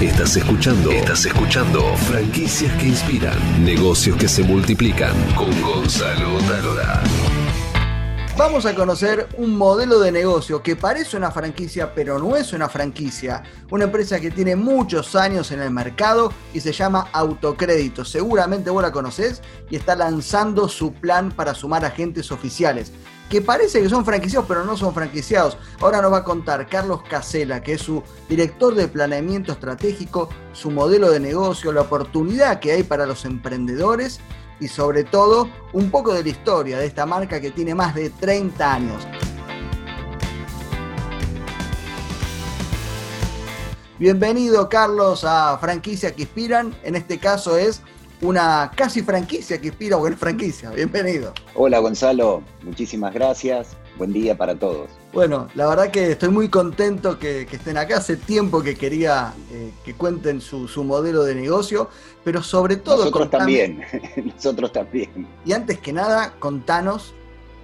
Estás escuchando. Estás escuchando. Franquicias que inspiran. Negocios que se multiplican. Con Gonzalo Talora. Vamos a conocer un modelo de negocio que parece una franquicia, pero no es una franquicia. Una empresa que tiene muchos años en el mercado y se llama Autocrédito. Seguramente vos la conocés y está lanzando su plan para sumar agentes oficiales que parece que son franquiciados, pero no son franquiciados. Ahora nos va a contar Carlos Casela, que es su director de planeamiento estratégico, su modelo de negocio, la oportunidad que hay para los emprendedores y sobre todo un poco de la historia de esta marca que tiene más de 30 años. Bienvenido Carlos a Franquicia que Inspiran. En este caso es una casi franquicia que inspira o es franquicia. Bienvenido. Hola Gonzalo, muchísimas gracias. Buen día para todos. Bueno, la verdad que estoy muy contento que, estén acá. Hace tiempo que quería eh, que cuenten su, modelo de negocio, pero sobre todo... Nosotros también, nosotros también. Y antes que nada, contanos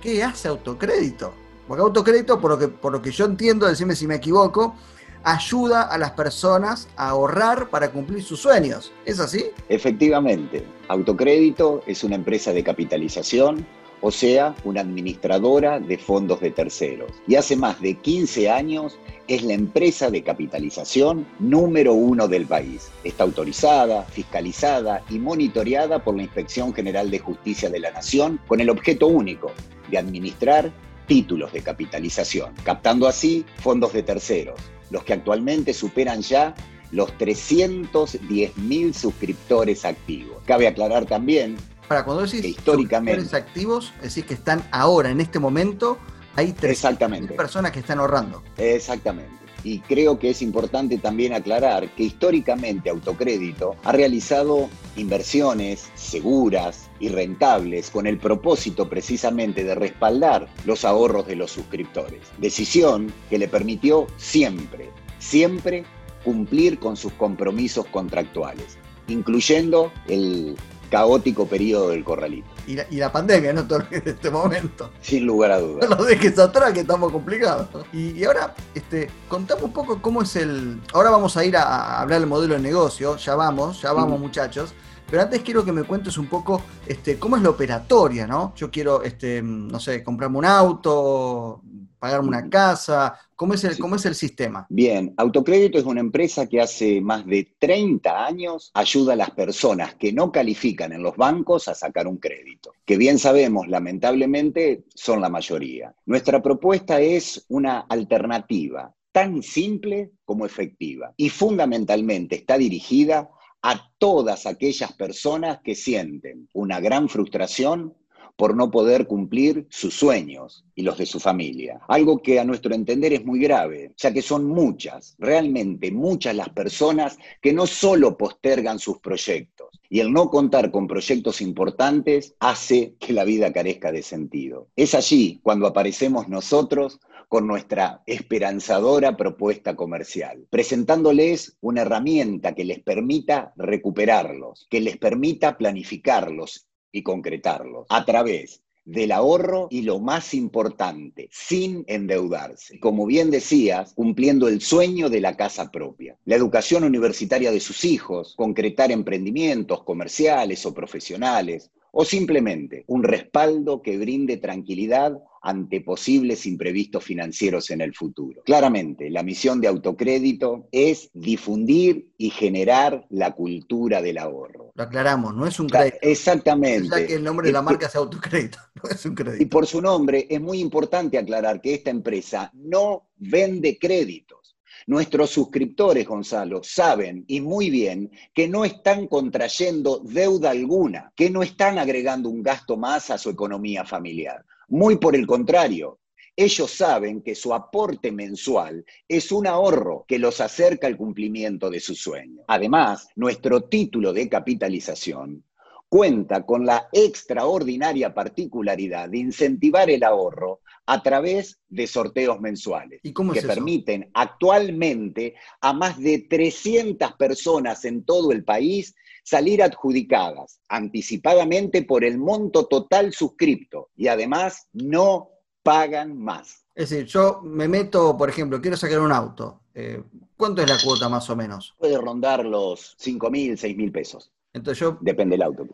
qué hace autocrédito. Porque autocrédito, por lo que, por lo que yo entiendo, decime si me equivoco, ayuda a las personas a ahorrar para cumplir sus sueños. ¿Es así? Efectivamente. Autocrédito es una empresa de capitalización, o sea, una administradora de fondos de terceros. Y hace más de 15 años es la empresa de capitalización número uno del país. Está autorizada, fiscalizada y monitoreada por la Inspección General de Justicia de la Nación con el objeto único de administrar títulos de capitalización, captando así fondos de terceros los que actualmente superan ya los 310.000 suscriptores activos. Cabe aclarar también para cuando decís que históricamente suscriptores activos, decís que están ahora en este momento hay 300.000 personas que están ahorrando. Exactamente. Y creo que es importante también aclarar que históricamente Autocrédito ha realizado inversiones seguras y rentables con el propósito precisamente de respaldar los ahorros de los suscriptores. Decisión que le permitió siempre, siempre cumplir con sus compromisos contractuales, incluyendo el caótico periodo del corralito. Y la, pandemia, no todo en este momento. Sin lugar a dudas. No lo dejes atrás, que estamos complicados. Y, ahora, este, contame un poco cómo es el. Ahora vamos a ir a, hablar del modelo de negocio, ya vamos, ya vamos, muchachos. Pero antes quiero que me cuentes un poco este, cómo es la operatoria, ¿no? Yo quiero, este, no sé, comprarme un auto, pagarme una casa? ¿Cómo es, el, ¿Cómo es el sistema? Bien, Autocrédito es una empresa que hace más de 30 años ayuda a las personas que no califican en los bancos a sacar un crédito, que bien sabemos, lamentablemente, son la mayoría. Nuestra propuesta es una alternativa tan simple como efectiva y fundamentalmente está dirigida a todas aquellas personas que sienten una gran frustración por no poder cumplir sus sueños y los de su familia. Algo que a nuestro entender es muy grave, ya que son muchas, realmente muchas las personas que no solo postergan sus proyectos, y el no contar con proyectos importantes hace que la vida carezca de sentido. Es allí cuando aparecemos nosotros con nuestra esperanzadora propuesta comercial, presentándoles una herramienta que les permita recuperarlos, que les permita planificarlos y concretarlos a través del ahorro y lo más importante, sin endeudarse. Como bien decías, cumpliendo el sueño de la casa propia. La educación universitaria de sus hijos, concretar emprendimientos comerciales o profesionales, o simplemente un respaldo que brinde tranquilidad ante posibles imprevistos financieros en el futuro. Claramente, la misión de autocrédito es difundir y generar la cultura del ahorro. Lo aclaramos, no es un crédito. Exactamente. Ya que el nombre de la marca es autocrédito, no es un crédito. Y por su nombre es muy importante aclarar que esta empresa no vende créditos. Nuestros suscriptores, Gonzalo, saben y muy bien que no están contrayendo deuda alguna, que no están agregando un gasto más a su economía familiar. Muy por el contrario, ellos saben que su aporte mensual es un ahorro que los acerca al cumplimiento de su sueño. Además, nuestro título de capitalización cuenta con la extraordinaria particularidad de incentivar el ahorro a través de sorteos mensuales ¿Y cómo que permiten actualmente a más de 300 personas en todo el país salir adjudicadas anticipadamente por el monto total suscripto y además no pagan más. Es decir, yo me meto, por ejemplo, quiero sacar un auto, eh, ¿cuánto es la cuota más o menos? Puede rondar los 5 mil, 6 mil pesos. Entonces yo... Depende del auto.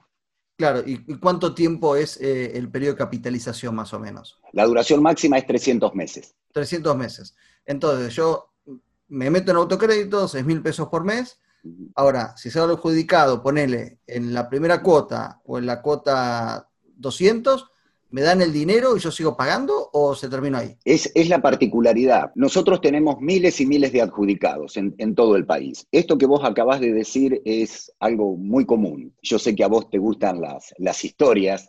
Claro, ¿y cuánto tiempo es eh, el periodo de capitalización más o menos? La duración máxima es 300 meses. 300 meses. Entonces yo me meto en autocrédito, 6 mil pesos por mes. Ahora, si se ha adjudicado, ponele en la primera cuota o en la cuota 200, ¿Me dan el dinero y yo sigo pagando o se termina ahí? Es, la particularidad. Nosotros tenemos miles y miles de adjudicados en, todo el país. Esto que vos acabás de decir es algo muy común. Yo sé que a vos te gustan las, las historias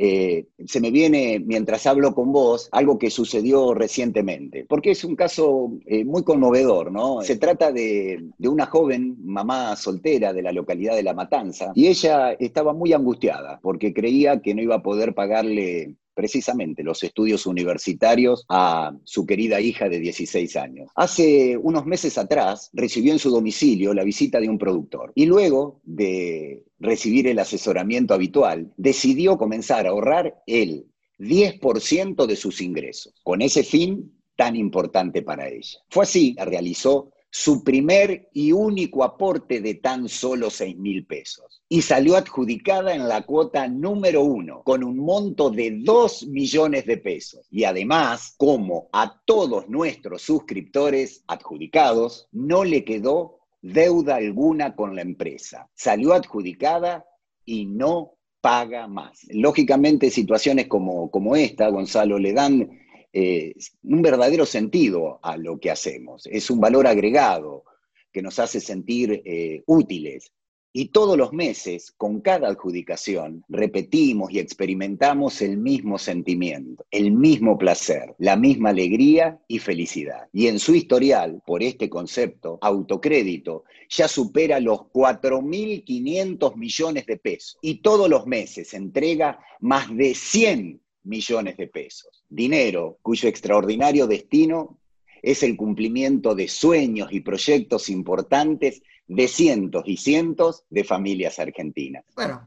eh, se me viene, mientras hablo con vos, algo que sucedió recientemente, porque es un caso eh, muy conmovedor, ¿no? Se trata de, de, una joven mamá soltera de la localidad de La Matanza, y ella estaba muy angustiada porque creía que no iba a poder pagarle precisamente los estudios universitarios a su querida hija de 16 años. Hace unos meses atrás recibió en su domicilio la visita de un productor y luego de recibir el asesoramiento habitual, decidió comenzar a ahorrar el 10% de sus ingresos, con ese fin tan importante para ella. Fue así, realizó su primer y único aporte de tan solo 6 mil pesos. Y salió adjudicada en la cuota número uno, con un monto de 2 millones de pesos. Y además, como a todos nuestros suscriptores adjudicados, no le quedó deuda alguna con la empresa. Salió adjudicada y no paga más. Lógicamente, situaciones como, como esta, Gonzalo, le dan eh, un verdadero sentido a lo que hacemos. Es un valor agregado que nos hace sentir eh, útiles. Y todos los meses, con cada adjudicación, repetimos y experimentamos el mismo sentimiento, el mismo placer, la misma alegría y felicidad. Y en su historial, por este concepto, autocrédito ya supera los 4.500 millones de pesos. Y todos los meses entrega más de 100 millones de pesos. Dinero cuyo extraordinario destino es el cumplimiento de sueños y proyectos importantes de cientos y cientos de familias argentinas. Bueno,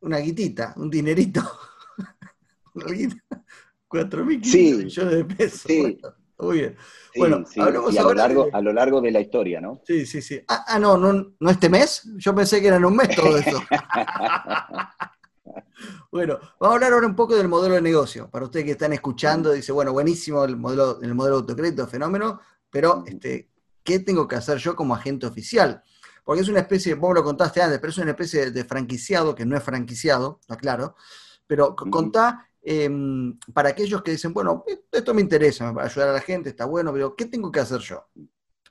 una guitita, un dinerito. una guita. 4.500 millones de pesos. Sí. muy bien. bueno, y a, lo largo, a lo largo de la historia, ¿no? Sí, sí, sí. Ah, ah no, no, no este mes. Yo pensé que era en un mes todo eso. Bueno, vamos a hablar ahora un poco del modelo de negocio. Para ustedes que están escuchando, dice, bueno, buenísimo el modelo, el modelo de autocrédito, fenómeno, pero este, ¿qué tengo que hacer yo como agente oficial? Porque es una especie, vos lo contaste antes, pero es una especie de franquiciado, que no es franquiciado, está claro, pero contá em, para aquellos que dicen, bueno, esto me interesa, me ayudar a la gente, está bueno, pero ¿qué tengo que hacer yo?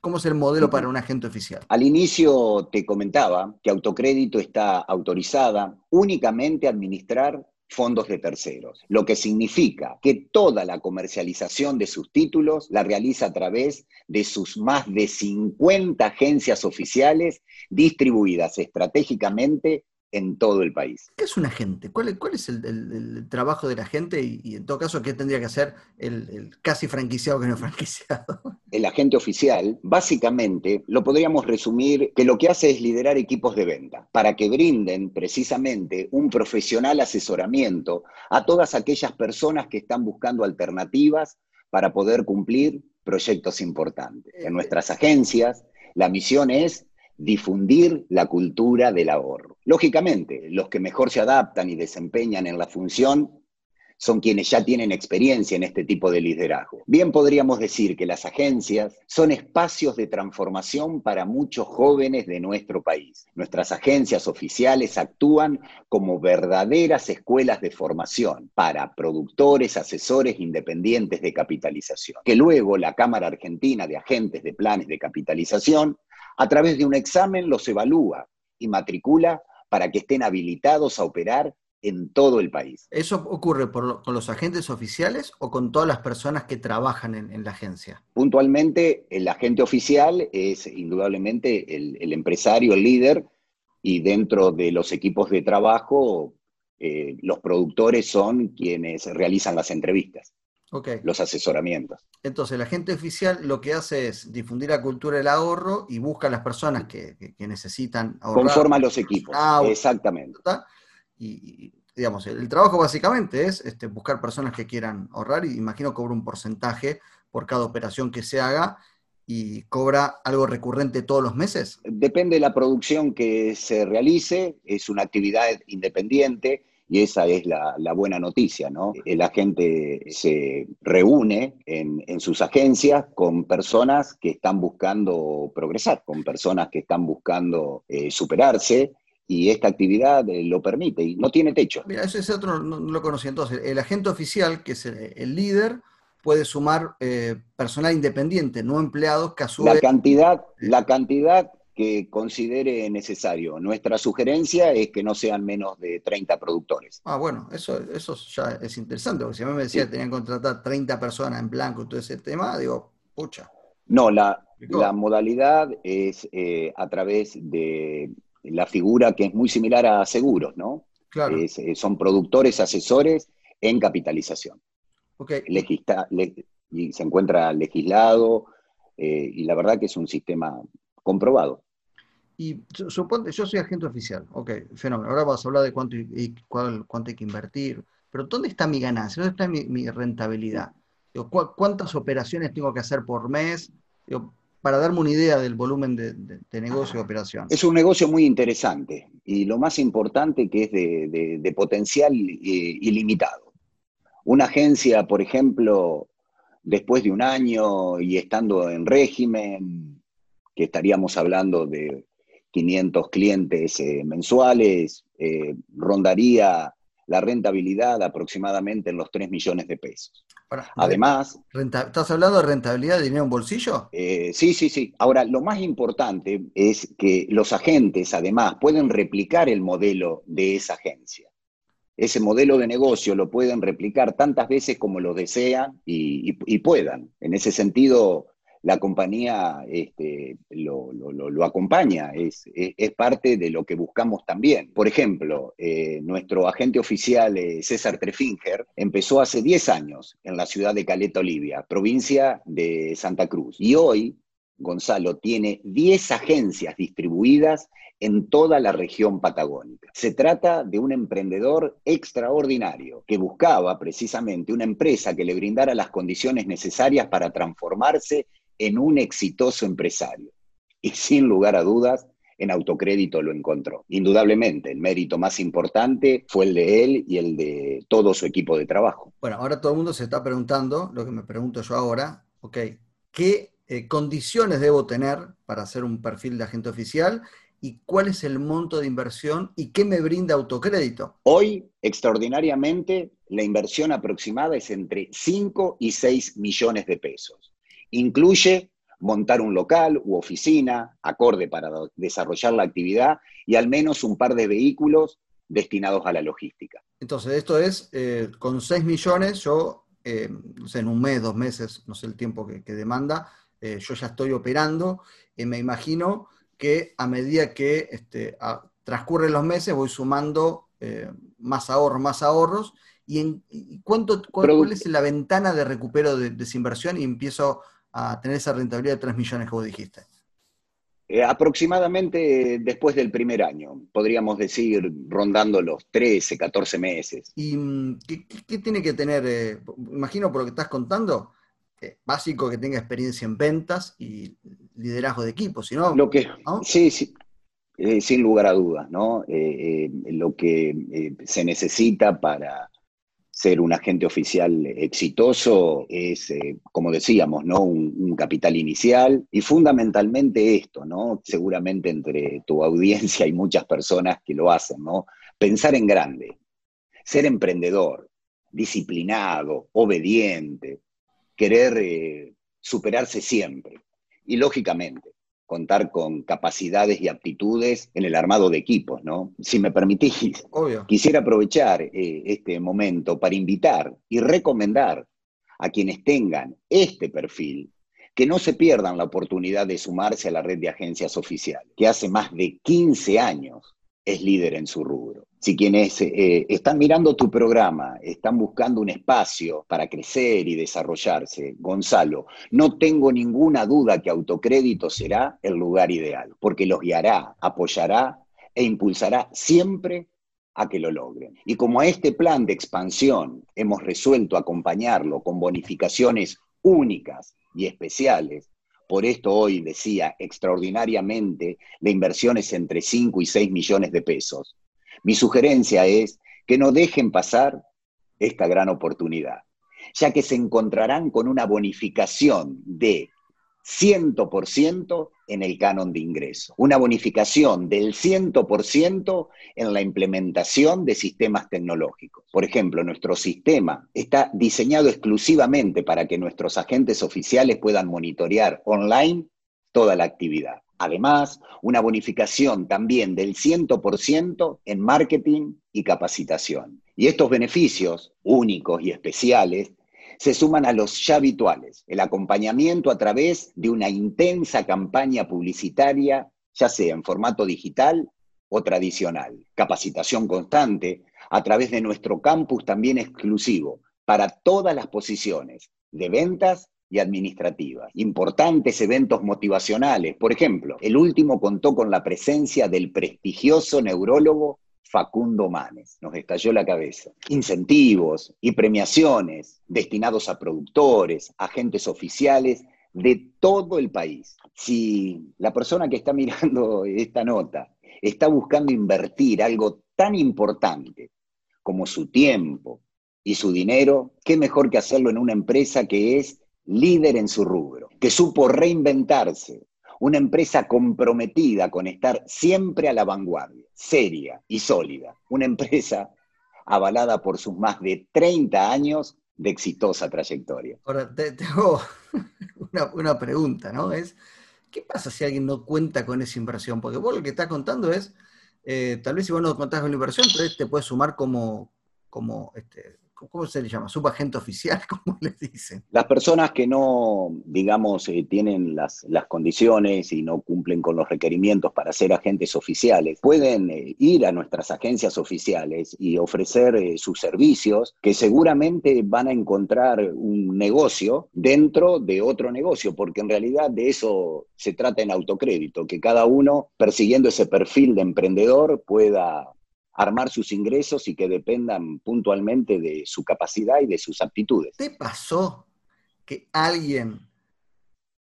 ¿Cómo es el modelo para un agente oficial? Al inicio te comentaba que Autocrédito está autorizada únicamente a administrar fondos de terceros, lo que significa que toda la comercialización de sus títulos la realiza a través de sus más de 50 agencias oficiales distribuidas estratégicamente en todo el país. ¿Qué es un agente? ¿Cuál, cuál es el, trabajo del agente y, en todo caso qué tendría que hacer el, casi franquiciado que no franquiciado? El agente oficial, básicamente, lo podríamos resumir que lo que hace es liderar equipos de venta para que brinden precisamente un profesional asesoramiento a todas aquellas personas que están buscando alternativas para poder cumplir proyectos importantes. En nuestras agencias, la misión es difundir la cultura del ahorro. Lógicamente, los que mejor se adaptan y desempeñan en la función son quienes ya tienen experiencia en este tipo de liderazgo. Bien podríamos decir que las agencias son espacios de transformación para muchos jóvenes de nuestro país. Nuestras agencias oficiales actúan como verdaderas escuelas de formación para productores, asesores independientes de capitalización, que luego la Cámara Argentina de Agentes de Planes de Capitalización a través de un examen los evalúa y matricula para que estén habilitados a operar en todo el país. ¿Eso ocurre con los agentes oficiales o con todas las personas que trabajan en, la agencia? Puntualmente, el agente oficial es indudablemente el, empresario, el líder, y dentro de los equipos de trabajo, eh, los productores son quienes realizan las entrevistas los asesoramientos. Entonces, el agente oficial lo que hace es difundir la cultura del ahorro y busca a las personas que, necesitan ahorrar. Conforma los equipos, ah, exactamente. Y, digamos, el, trabajo básicamente es este, buscar personas que quieran ahorrar y imagino cobra un porcentaje por cada operación que se haga y cobra algo recurrente todos los meses? Depende de la producción que se realice, es una actividad independiente y esa es la, buena noticia, ¿no? La gente se reúne en, sus agencias con personas que están buscando progresar, con personas que están buscando eh, superarse y esta actividad eh, lo permite y no tiene techo. Mira, ese otro no, lo conocí. Entonces, el agente oficial, que es el, líder, puede sumar eh, personal independiente, no empleados que a su la Cantidad, la cantidad que considere necesario. Nuestra sugerencia es que no sean menos de 30 productores. Ah, bueno, eso, eso ya es interesante, porque si a mí me decía que tenían que contratar 30 personas en blanco y todo ese tema, digo, pucha. No, la, la modalidad es eh, a través de la figura que es muy similar a seguros, ¿no? Claro. Eh, son productores, asesores en capitalización. Okay. y se encuentra legislado, eh, y la verdad que es un sistema comprobado. Y suponte, yo soy agente oficial, ok, fenómeno. Ahora vas a hablar de cuánto, y, cuánto hay que invertir, pero ¿dónde está mi ganancia? ¿Dónde está mi, rentabilidad? ¿Cuántas operaciones tengo que hacer por mes? para darme una idea del volumen de, negocio de operación. Es un negocio muy interesante y lo más importante que es de, potencial ilimitado. Una agencia, por ejemplo, después de un año y estando en régimen, que estaríamos hablando de 500 clientes eh, mensuales, eh, rondaría la rentabilidad aproximadamente en los 3 millones de pesos. Además... ¿Estás hablando de rentabilidad de dinero en bolsillo? Eh, sí, sí, sí. Ahora, lo más importante es que los agentes, además, pueden replicar el modelo de esa agencia. Ese modelo de negocio lo pueden replicar tantas veces como lo desean y puedan. En ese sentido, la compañía este, lo, acompaña, es, parte de lo que buscamos también. Por ejemplo, eh, nuestro agente oficial eh, César Trefinger empezó hace 10 años en la ciudad de Caleta, Olivia, provincia de Santa Cruz. Y hoy Gonzalo tiene 10 agencias distribuidas en toda la región patagónica. Se trata de un emprendedor extraordinario que buscaba precisamente una empresa que le brindara las condiciones necesarias para transformarse en un exitoso empresario. Y sin lugar a dudas, en autocrédito lo encontró. Indudablemente, el mérito más importante fue el de él y el de todo su equipo de trabajo. Bueno, ahora todo el mundo se está preguntando, lo que me pregunto yo ahora, ok, ¿qué eh, condiciones debo tener para hacer un perfil de agente oficial? ¿Y cuál es el monto de inversión y qué me brinda autocrédito? Hoy, extraordinariamente, la inversión aproximada es entre 5 y 6 millones de pesos. Incluye montar un local u oficina acorde para desarrollar la actividad y al menos un par de vehículos destinados a la logística. Entonces, esto es, eh, con 6 millones, yo, eh, no sé, en un mes, dos meses, no sé el tiempo que, demanda, eh, yo ya estoy operando y me imagino que a medida que este, transcurren los meses voy sumando más ahorros, más ahorros, y, en, cuánto, cuál, es la ventana de recupero de, de esa inversión y empiezo a tener esa rentabilidad de 3 millones que vos dijiste? Eh, aproximadamente después del primer año, podríamos decir rondando los 13, 14 meses. ¿Y mm, qué, tiene que tener, eh, imagino por lo que estás contando, eh, básico que tenga experiencia en ventas y liderazgo de equipo, si no... Lo que, Sí, sí, sin lugar a dudas, ¿no? lo que se necesita para ser un agente oficial exitoso es, eh, como decíamos, ¿no? Un, capital inicial y fundamentalmente esto, ¿no? Seguramente entre tu audiencia hay muchas personas que lo hacen, ¿no? Pensar en grande, ser emprendedor, disciplinado, obediente, querer eh, superarse siempre. Y lógicamente, contar con capacidades y aptitudes en el armado de equipos, ¿no? Si me permitís, quisiera aprovechar eh, este momento para invitar y recomendar a quienes tengan este perfil que no se pierdan la oportunidad de sumarse a la red de agencias oficiales, que hace más de 15 años es líder en su rubro. Si quienes eh, están mirando tu programa, están buscando un espacio para crecer y desarrollarse, Gonzalo, no tengo ninguna duda que Autocrédito será el lugar ideal, porque los guiará, apoyará e impulsará siempre a que lo logren. Y como a este plan de expansión hemos resuelto acompañarlo con bonificaciones únicas y especiales, Por esto hoy decía extraordinariamente la inversión es entre 5 y 6 millones de pesos. Mi sugerencia es que no dejen pasar esta gran oportunidad, ya que se encontrarán con una bonificación de 100% en el canon de ingreso, una bonificación del 100% en la implementación de sistemas tecnológicos. Por ejemplo, nuestro sistema está diseñado exclusivamente para que nuestros agentes oficiales puedan monitorear online toda la actividad. Además, una bonificación también del 100% en marketing y capacitación. Y estos beneficios únicos y especiales se suman a los ya habituales, el acompañamiento a través de una intensa campaña publicitaria, ya sea en formato digital o tradicional, capacitación constante a través de nuestro campus también exclusivo para todas las posiciones de ventas y administrativas. Importantes eventos motivacionales. Por ejemplo, el último contó con la presencia del prestigioso neurólogo Facundo Manes. Nos estalló la cabeza. Incentivos y premiaciones destinados a productores, agentes oficiales de todo el país. Si la persona que está mirando esta nota está buscando invertir algo tan importante como su tiempo y su dinero, qué mejor que hacerlo en una empresa que es líder en su rubro, que supo reinventarse, una empresa comprometida con estar siempre a la vanguardia, seria y sólida. Una empresa avalada por sus más de 30 años de exitosa trayectoria. Ahora, te, tengo una, pregunta, ¿no? Es, ¿qué pasa si alguien no cuenta con esa inversión? Porque vos lo que estás contando es, eh, tal vez si vos no contás con la inversión, entonces te puedes sumar como, como este, ¿cómo se le llama? ¿Subagente oficial? ¿Cómo les dicen? Las personas que no, digamos, eh, tienen las, condiciones y no cumplen con los requerimientos para ser agentes oficiales, pueden eh, ir a nuestras agencias oficiales y ofrecer eh, sus servicios que seguramente van a encontrar un negocio dentro de otro negocio, porque en realidad de eso se trata en autocrédito, que cada uno persiguiendo ese perfil de emprendedor pueda armar sus ingresos y que dependan puntualmente de su capacidad y de sus aptitudes. ¿Te pasó que alguien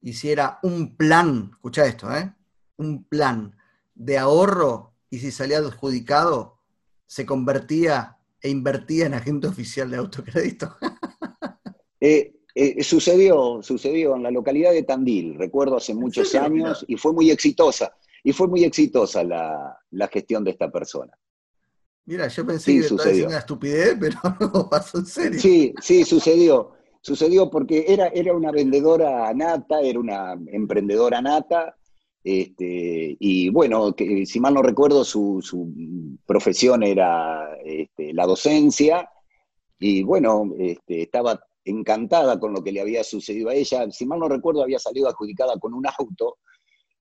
hiciera un plan, escucha esto, ¿eh? un plan de ahorro y si salía adjudicado, se convertía e invertía en agente oficial de autocrédito? Eh, eh, sucedió, sucedió en la localidad de Tandil, recuerdo hace muchos años, y fue muy exitosa, y fue muy exitosa la gestión de esta persona. Mira, yo pensé que estaba diciendo una estupidez, pero no pasó en serio. Sí, sí, sucedió. Sucedió porque era, era una vendedora nata, era una emprendedora nata, este, y bueno, que, si mal no recuerdo, su, profesión era este, la docencia, y bueno, este, estaba encantada con lo que le había sucedido a ella. Si mal no recuerdo, había salido adjudicada con un auto,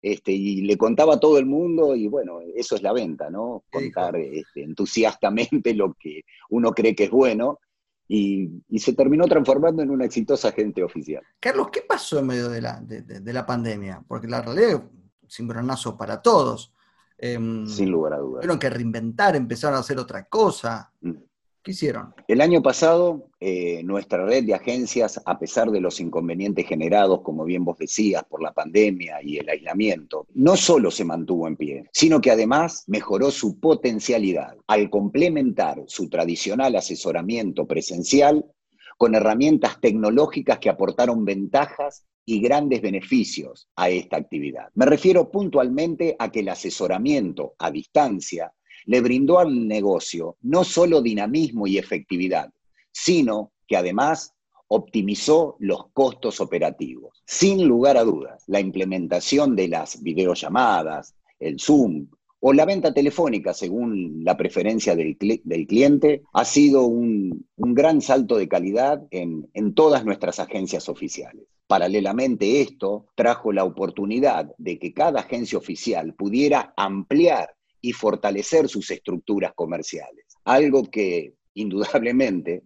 este, y le contaba a todo el mundo, y bueno, eso es la venta, ¿no? Contar este, entusiastamente lo que uno cree que es bueno, y, se terminó transformando en una exitosa agente oficial. Carlos, ¿qué pasó en medio de la, de, la pandemia? Porque la realidad es un cimbronazo para todos. Em, Sin lugar a dudas. Tuvieron que reinventar, empezaron a hacer otra cosa. El año pasado, eh, nuestra red de agencias, a pesar de los inconvenientes generados, como bien vos decías, por la pandemia y el aislamiento, no solo se mantuvo en pie, sino que además mejoró su potencialidad al complementar su tradicional asesoramiento presencial con herramientas tecnológicas que aportaron ventajas y grandes beneficios a esta actividad. Me refiero puntualmente a que el asesoramiento a distancia le brindó al negocio no solo dinamismo y efectividad, sino que además optimizó los costos operativos. Sin lugar a dudas, la implementación de las videollamadas, el Zoom o la venta telefónica, según la preferencia del, cliente, ha sido un, gran salto de calidad en, todas nuestras agencias oficiales. Paralelamente, esto trajo la oportunidad de que cada agencia oficial pudiera ampliar y fortalecer sus estructuras comerciales. Algo que indudablemente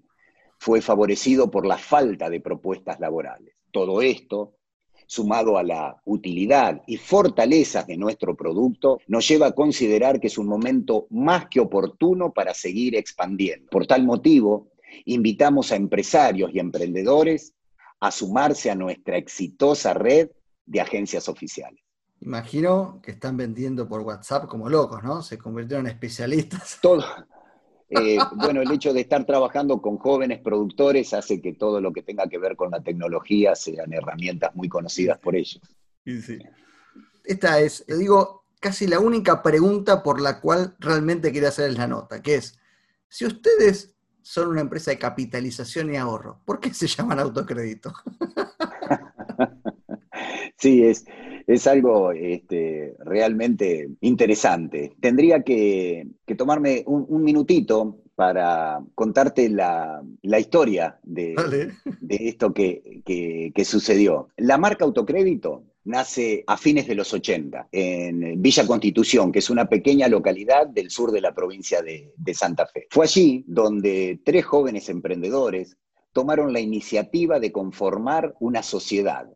fue favorecido por la falta de propuestas laborales. Todo esto, sumado a la utilidad y fortalezas de nuestro producto, nos lleva a considerar que es un momento más que oportuno para seguir expandiendo. Por tal motivo, invitamos a empresarios y emprendedores a sumarse a nuestra exitosa red de agencias oficiales. Imagino que están vendiendo por WhatsApp como locos, ¿no? Se convirtieron en especialistas. Todo. Eh, bueno, el hecho de estar trabajando con jóvenes productores hace que todo lo que tenga que ver con la tecnología sean herramientas muy conocidas por ellos. Sí. Esta es, le digo, casi la única pregunta por la cual realmente quería hacer la nota, que es, si ustedes son una empresa de capitalización y ahorro, ¿por qué se llaman autocrédito? sí, es, es algo este, realmente interesante. Tendría que, tomarme un, minutito para contarte la, historia de, esto que, que, sucedió. La marca Autocrédito nace a fines de los 80 en Villa Constitución, que es una pequeña localidad del sur de la provincia de, de Santa Fe. Fue allí donde tres jóvenes emprendedores tomaron la iniciativa de conformar una sociedad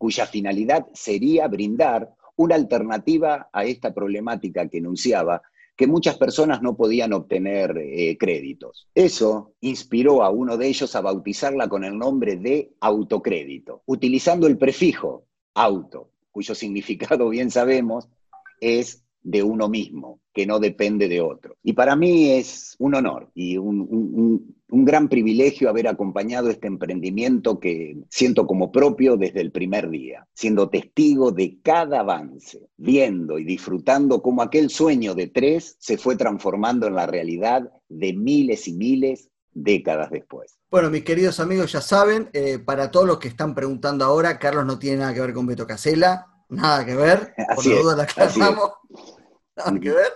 cuya finalidad sería brindar una alternativa a esta problemática que enunciaba, que muchas personas no podían obtener eh, créditos. Eso inspiró a uno de ellos a bautizarla con el nombre de autocrédito, utilizando el prefijo auto, cuyo significado bien sabemos es de uno mismo, que no depende de otro. Y para mí es un honor y un, gran privilegio haber acompañado este emprendimiento que siento como propio desde el primer día, siendo testigo de cada avance, viendo y disfrutando cómo aquel sueño de tres se fue transformando en la realidad de miles y miles décadas después. Bueno, mis queridos amigos, ya saben, eh, para todos los que están preguntando ahora, Carlos no tiene nada que ver con Beto Casella, nada que ver, por la duda la aclaramos, nada que ver,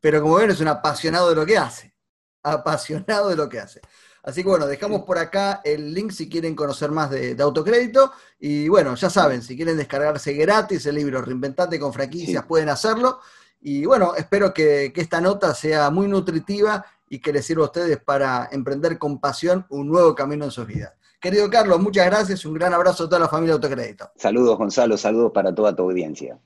pero como ven es un apasionado de lo que hace, apasionado de lo que hace. Así que bueno, dejamos por acá el link si quieren conocer más de, autocrédito. Y bueno, ya saben, si quieren descargarse gratis el libro Reinventate con franquicias, pueden hacerlo. Y bueno, espero que, que, esta nota sea muy nutritiva y que les sirva a ustedes para emprender con pasión un nuevo camino en sus vidas. Querido Carlos, muchas gracias, un gran abrazo a toda la familia Autocrédito. Saludos Gonzalo, saludos para toda tu audiencia.